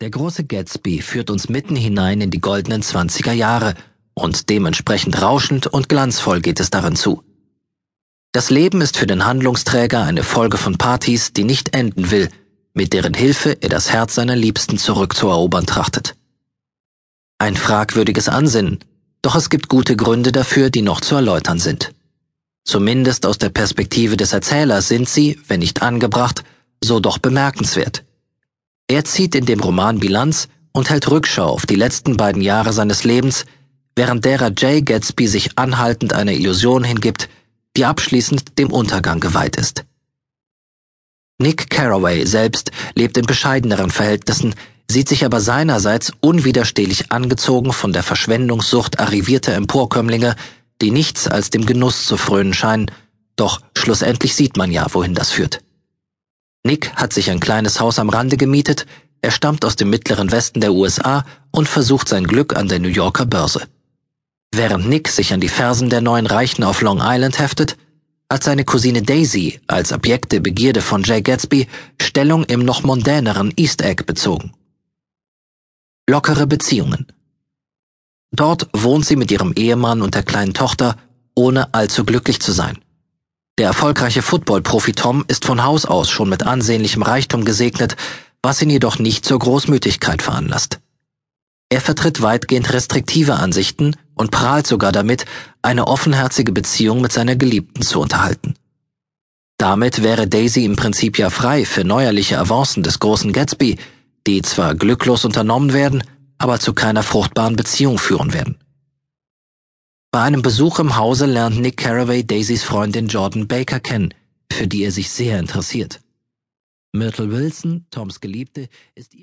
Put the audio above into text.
Der große Gatsby führt uns mitten hinein in die goldenen Zwanziger Jahre und dementsprechend rauschend und glanzvoll geht es darin zu. Das Leben ist für den Handlungsträger eine Folge von Partys, die nicht enden will, mit deren Hilfe er das Herz seiner Liebsten zurückzuerobern trachtet. Ein fragwürdiges Ansinnen, doch es gibt gute Gründe dafür, die noch zu erläutern sind. Zumindest aus der Perspektive des Erzählers sind sie, wenn nicht angebracht, so doch bemerkenswert. Er zieht in dem Roman Bilanz und hält Rückschau auf die letzten beiden Jahre seines Lebens, während derer Jay Gatsby sich anhaltend einer Illusion hingibt, die abschließend dem Untergang geweiht ist. Nick Carraway selbst lebt in bescheideneren Verhältnissen, sieht sich aber seinerseits unwiderstehlich angezogen von der Verschwendungssucht arrivierter Emporkömmlinge, die nichts als dem Genuss zu frönen scheinen, doch schlussendlich sieht man ja, wohin das führt. Nick hat sich ein kleines Haus am Rande gemietet, er stammt aus dem mittleren Westen der USA und versucht sein Glück an der New Yorker Börse. Während Nick sich an die Fersen der neuen Reichen auf Long Island heftet, hat seine Cousine Daisy als abjekte Begierde von Jay Gatsby Stellung im noch mondäneren East Egg bezogen. Lockere Beziehungen. Dort wohnt sie mit ihrem Ehemann und der kleinen Tochter, ohne allzu glücklich zu sein. Der erfolgreiche Football-Profi Tom ist von Haus aus schon mit ansehnlichem Reichtum gesegnet, was ihn jedoch nicht zur Großmütigkeit veranlasst. Er vertritt weitgehend restriktive Ansichten und prahlt sogar damit, eine offenherzige Beziehung mit seiner Geliebten zu unterhalten. Damit wäre Daisy im Prinzip ja frei für neuerliche Avancen des großen Gatsby, die zwar glücklos unternommen werden, aber zu keiner fruchtbaren Beziehung führen werden. Bei einem Besuch im Hause lernt Nick Carraway Daisys Freundin Jordan Baker kennen, für die er sich sehr interessiert. Myrtle Wilson, Toms Geliebte, ist